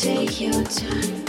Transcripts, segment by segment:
Take your time.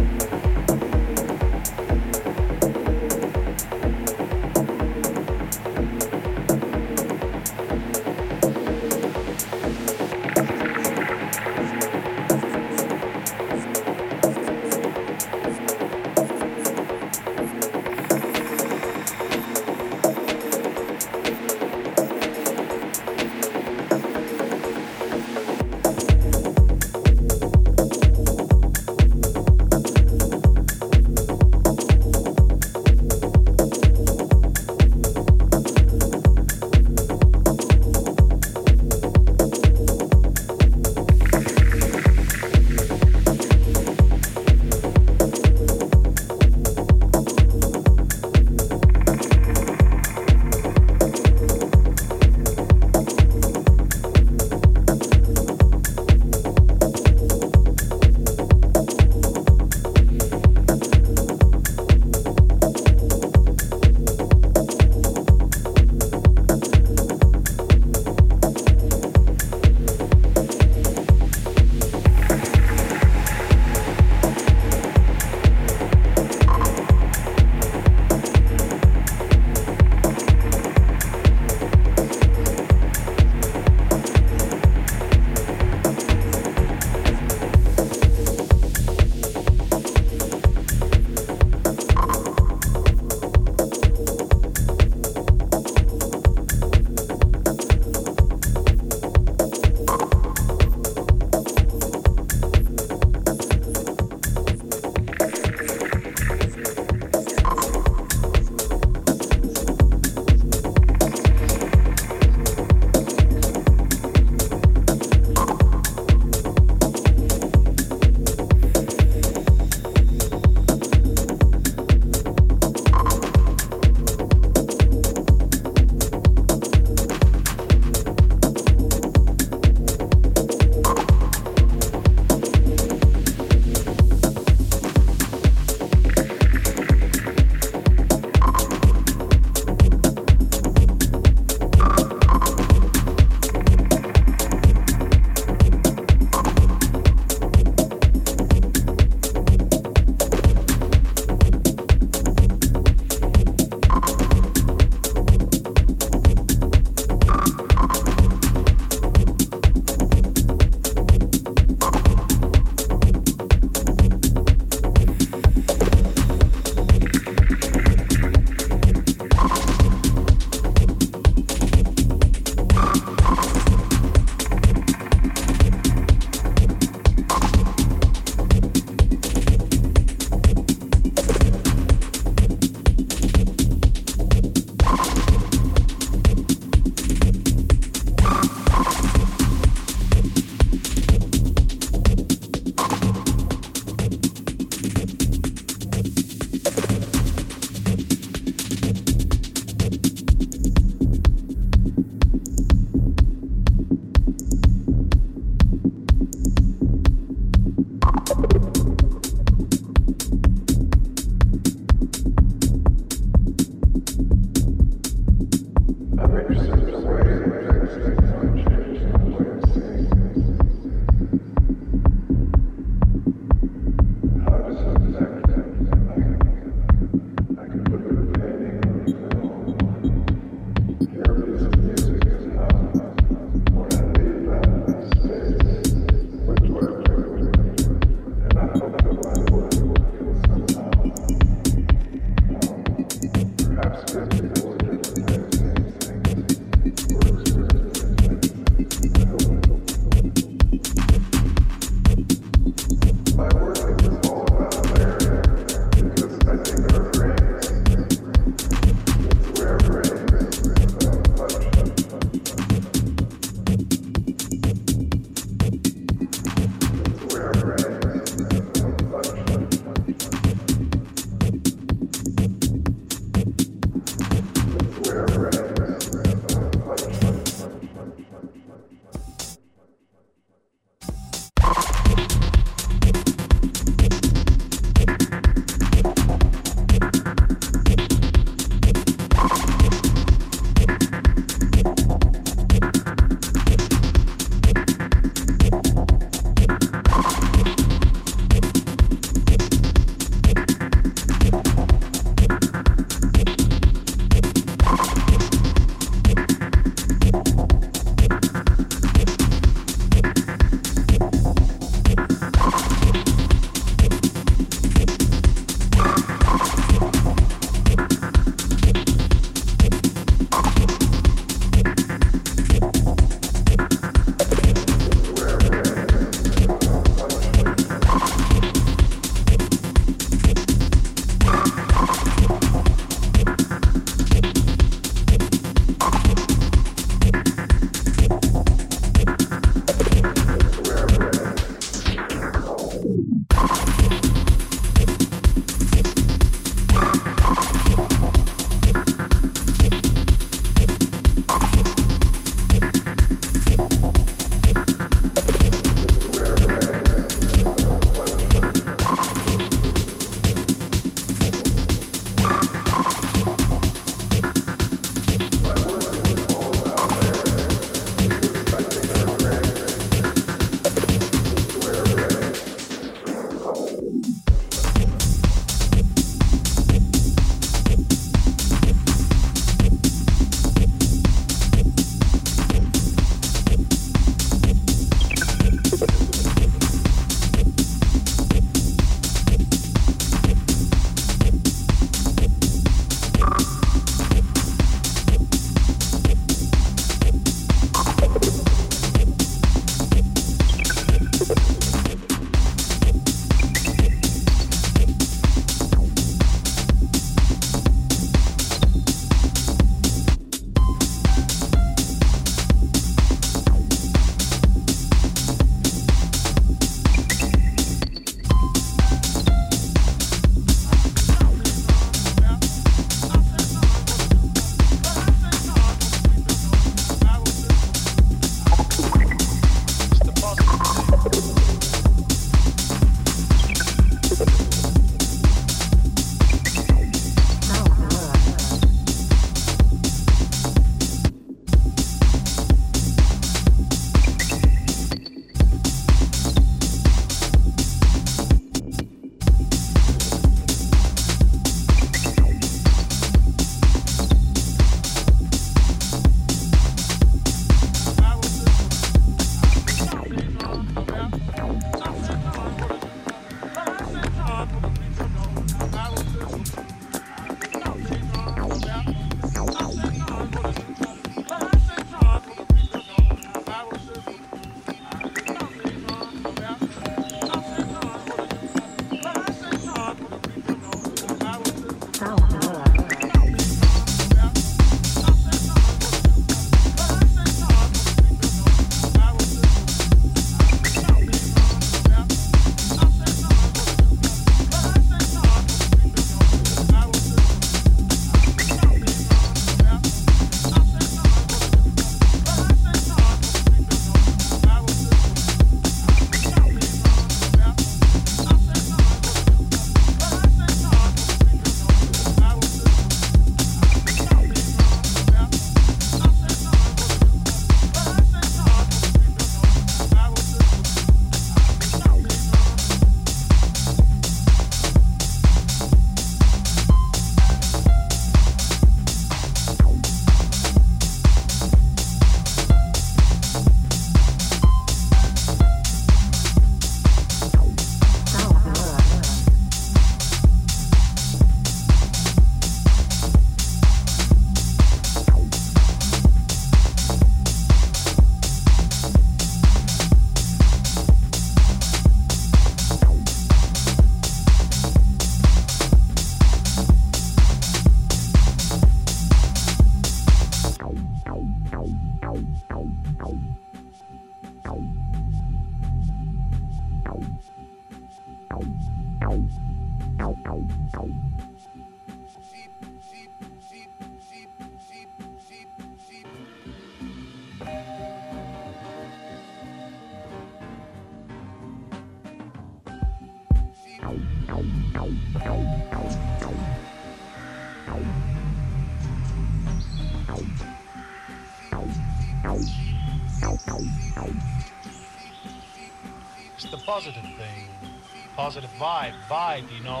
Vibe, vibe, you know.